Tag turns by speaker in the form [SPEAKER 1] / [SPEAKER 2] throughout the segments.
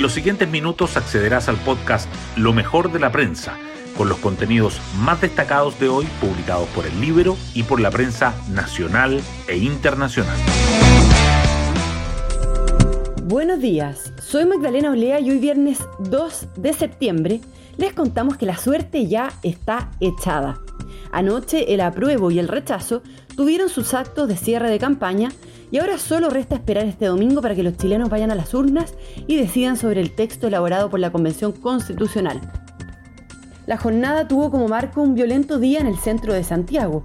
[SPEAKER 1] En los siguientes minutos accederás al podcast Lo mejor de la prensa, con los contenidos más destacados de hoy publicados por el libro y por la prensa nacional e internacional.
[SPEAKER 2] Buenos días, soy Magdalena Olea y hoy viernes 2 de septiembre les contamos que la suerte ya está echada. Anoche el apruebo y el rechazo tuvieron sus actos de cierre de campaña y ahora solo resta esperar este domingo para que los chilenos vayan a las urnas y decidan sobre el texto elaborado por la Convención Constitucional. La jornada tuvo como marco un violento día en el centro de Santiago.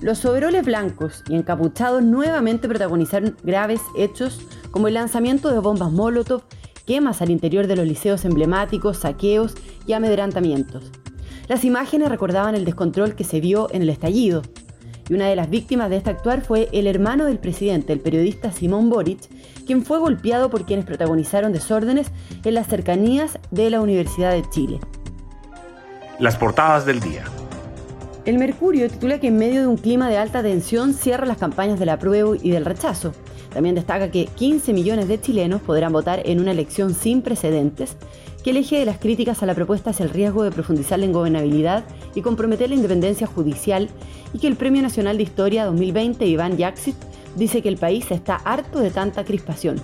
[SPEAKER 2] Los overoles blancos y encapuchados nuevamente protagonizaron graves hechos como el lanzamiento de bombas Molotov, quemas al interior de los liceos emblemáticos, saqueos y amedrantamientos. Las imágenes recordaban el descontrol que se vio en el estallido. Y una de las víctimas de este actuar fue el hermano del presidente, el periodista Simón Boric, quien fue golpeado por quienes protagonizaron desórdenes en las cercanías de la Universidad de Chile.
[SPEAKER 1] Las portadas del día.
[SPEAKER 2] El Mercurio titula que en medio de un clima de alta tensión cierra las campañas del apruebo y del rechazo. También destaca que 15 millones de chilenos podrán votar en una elección sin precedentes que el eje de las críticas a la propuesta es el riesgo de profundizar la ingobernabilidad y comprometer la independencia judicial y que el Premio Nacional de Historia 2020 Iván Yaxit dice que el país está harto de tanta crispación.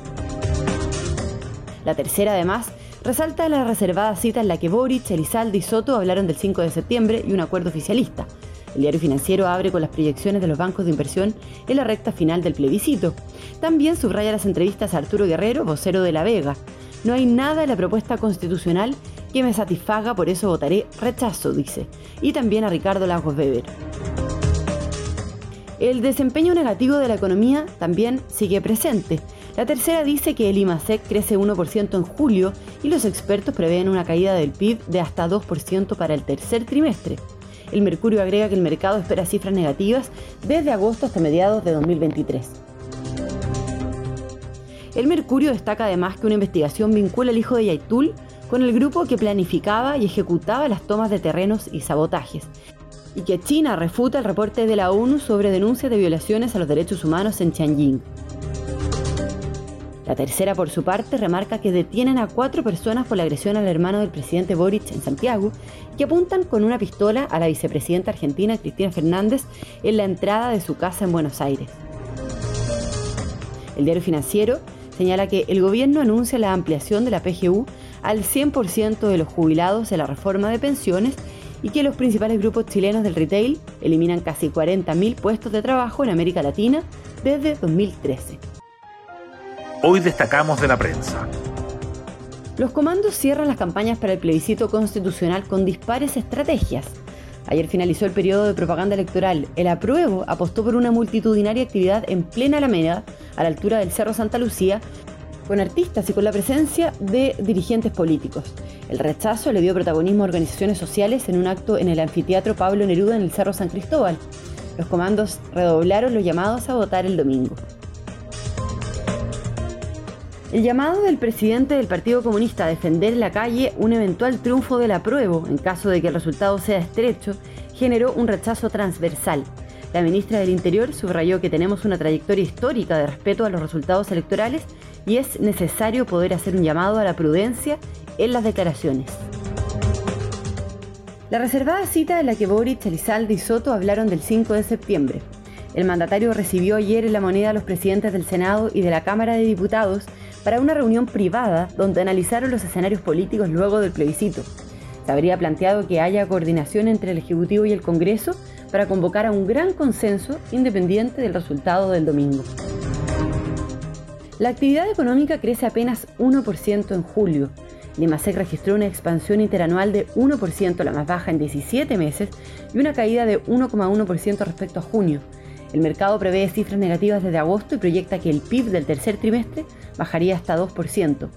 [SPEAKER 2] La tercera, además, resalta la reservada cita en la que Boric, Elizalde y Soto hablaron del 5 de septiembre y un acuerdo oficialista. El diario financiero abre con las proyecciones de los bancos de inversión en la recta final del plebiscito. También subraya las entrevistas a Arturo Guerrero, vocero de La Vega. No hay nada en la propuesta constitucional que me satisfaga, por eso votaré rechazo, dice. Y también a Ricardo Lagos Weber. El desempeño negativo de la economía también sigue presente. La tercera dice que el IMASEC crece 1% en julio y los expertos prevén una caída del PIB de hasta 2% para el tercer trimestre. El Mercurio agrega que el mercado espera cifras negativas desde agosto hasta mediados de 2023. El Mercurio destaca además que una investigación vincula al hijo de Yaitul con el grupo que planificaba y ejecutaba las tomas de terrenos y sabotajes, y que China refuta el reporte de la ONU sobre denuncias de violaciones a los derechos humanos en Tianjin. La tercera, por su parte, remarca que detienen a cuatro personas por la agresión al hermano del presidente Boric en Santiago, que apuntan con una pistola a la vicepresidenta argentina Cristina Fernández en la entrada de su casa en Buenos Aires. El diario financiero señala que el gobierno anuncia la ampliación de la PGU al 100% de los jubilados de la reforma de pensiones y que los principales grupos chilenos del retail eliminan casi 40.000 puestos de trabajo en América Latina desde 2013.
[SPEAKER 1] Hoy destacamos de la prensa.
[SPEAKER 2] Los comandos cierran las campañas para el plebiscito constitucional con dispares estrategias. Ayer finalizó el periodo de propaganda electoral. El apruebo apostó por una multitudinaria actividad en plena Alameda, a la altura del Cerro Santa Lucía, con artistas y con la presencia de dirigentes políticos. El rechazo le dio protagonismo a organizaciones sociales en un acto en el anfiteatro Pablo Neruda en el Cerro San Cristóbal. Los comandos redoblaron los llamados a votar el domingo. El llamado del presidente del Partido Comunista a defender en la calle un eventual triunfo del apruebo en caso de que el resultado sea estrecho generó un rechazo transversal. La ministra del Interior subrayó que tenemos una trayectoria histórica de respeto a los resultados electorales y es necesario poder hacer un llamado a la prudencia en las declaraciones. La reservada cita en la que Boric, Elizalde y Soto hablaron del 5 de septiembre. El mandatario recibió ayer en la moneda a los presidentes del Senado y de la Cámara de Diputados para una reunión privada donde analizaron los escenarios políticos luego del plebiscito. Se habría planteado que haya coordinación entre el Ejecutivo y el Congreso para convocar a un gran consenso independiente del resultado del domingo. La actividad económica crece apenas 1% en julio. Limasec registró una expansión interanual de 1%, la más baja en 17 meses, y una caída de 1,1% respecto a junio. El mercado prevé cifras negativas desde agosto y proyecta que el PIB del tercer trimestre bajaría hasta 2%.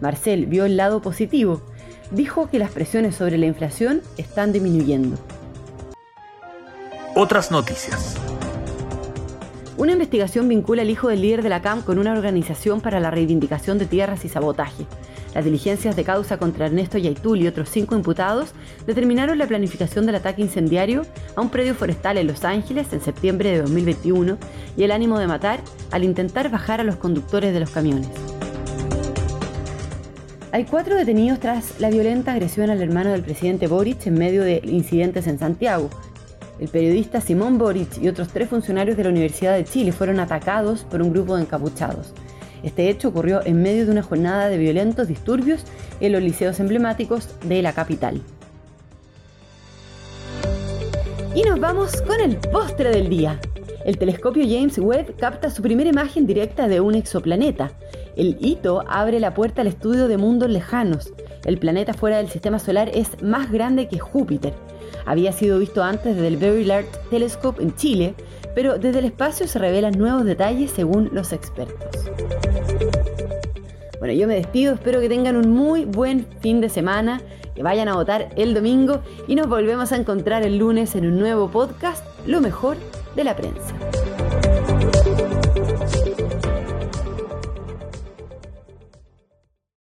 [SPEAKER 2] Marcel vio el lado positivo. Dijo que las presiones sobre la inflación están disminuyendo.
[SPEAKER 1] Otras noticias.
[SPEAKER 2] Una investigación vincula al hijo del líder de la CAM con una organización para la reivindicación de tierras y sabotaje. Las diligencias de causa contra Ernesto Yaitul y otros cinco imputados determinaron la planificación del ataque incendiario a un predio forestal en Los Ángeles en septiembre de 2021 y el ánimo de matar al intentar bajar a los conductores de los camiones. Hay cuatro detenidos tras la violenta agresión al hermano del presidente Boric en medio de incidentes en Santiago. El periodista Simón Boric y otros tres funcionarios de la Universidad de Chile fueron atacados por un grupo de encapuchados. Este hecho ocurrió en medio de una jornada de violentos disturbios en los liceos emblemáticos de la capital. Y nos vamos con el postre del día. El telescopio James Webb capta su primera imagen directa de un exoplaneta. El hito abre la puerta al estudio de mundos lejanos. El planeta fuera del sistema solar es más grande que Júpiter. Había sido visto antes desde el Very Large Telescope en Chile, pero desde el espacio se revelan nuevos detalles según los expertos. Bueno, yo me despido, espero que tengan un muy buen fin de semana, que vayan a votar el domingo y nos volvemos a encontrar el lunes en un nuevo podcast, Lo mejor de la prensa.